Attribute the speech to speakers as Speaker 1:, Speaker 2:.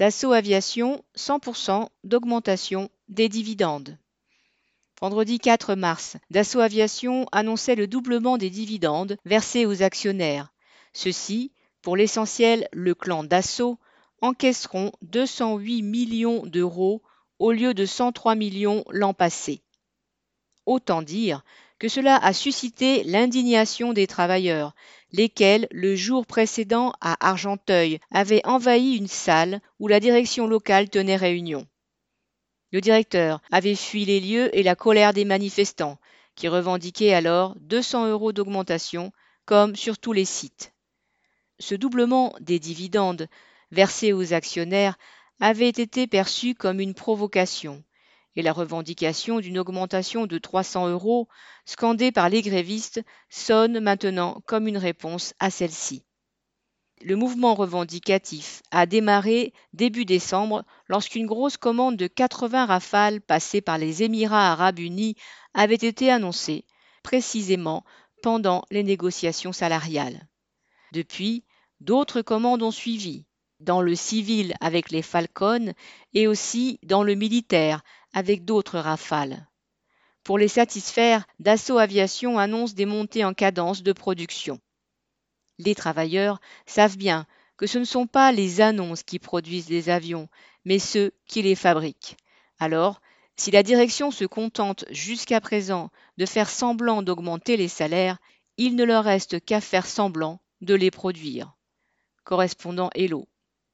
Speaker 1: Dassault Aviation, 100% d'augmentation des dividendes. Vendredi 4 mars, Dassault Aviation annonçait le doublement des dividendes versés aux actionnaires. Ceux-ci, pour l'essentiel le clan Dassault, encaisseront 208 millions d'euros au lieu de 103 millions l'an passé. Autant dire que cela a suscité l'indignation des travailleurs, lesquels, le jour précédent à Argenteuil, avaient envahi une salle où la direction locale tenait réunion. Le directeur avait fui les lieux et la colère des manifestants, qui revendiquaient alors 200 euros d'augmentation, comme sur tous les sites. Ce doublement des dividendes versés aux actionnaires avait été perçu comme une provocation, et la revendication d'une augmentation de 300 euros, scandée par les grévistes, sonne maintenant comme une réponse à celle-ci. Le mouvement revendicatif a démarré début décembre lorsqu'une grosse commande de 80 rafales passées par les Émirats arabes unis avait été annoncée, précisément pendant les négociations salariales. Depuis, d'autres commandes ont suivi, dans le civil avec les Falcons et aussi dans le militaire avec d'autres rafales. Pour les satisfaire, Dassault Aviation annonce des montées en cadence de production. Les travailleurs savent bien que ce ne sont pas les annonces qui produisent les avions, mais ceux qui les fabriquent. Alors, si la direction se contente jusqu'à présent de faire semblant d'augmenter les salaires, il ne leur reste qu'à faire semblant de les produire. Correspondant Hello.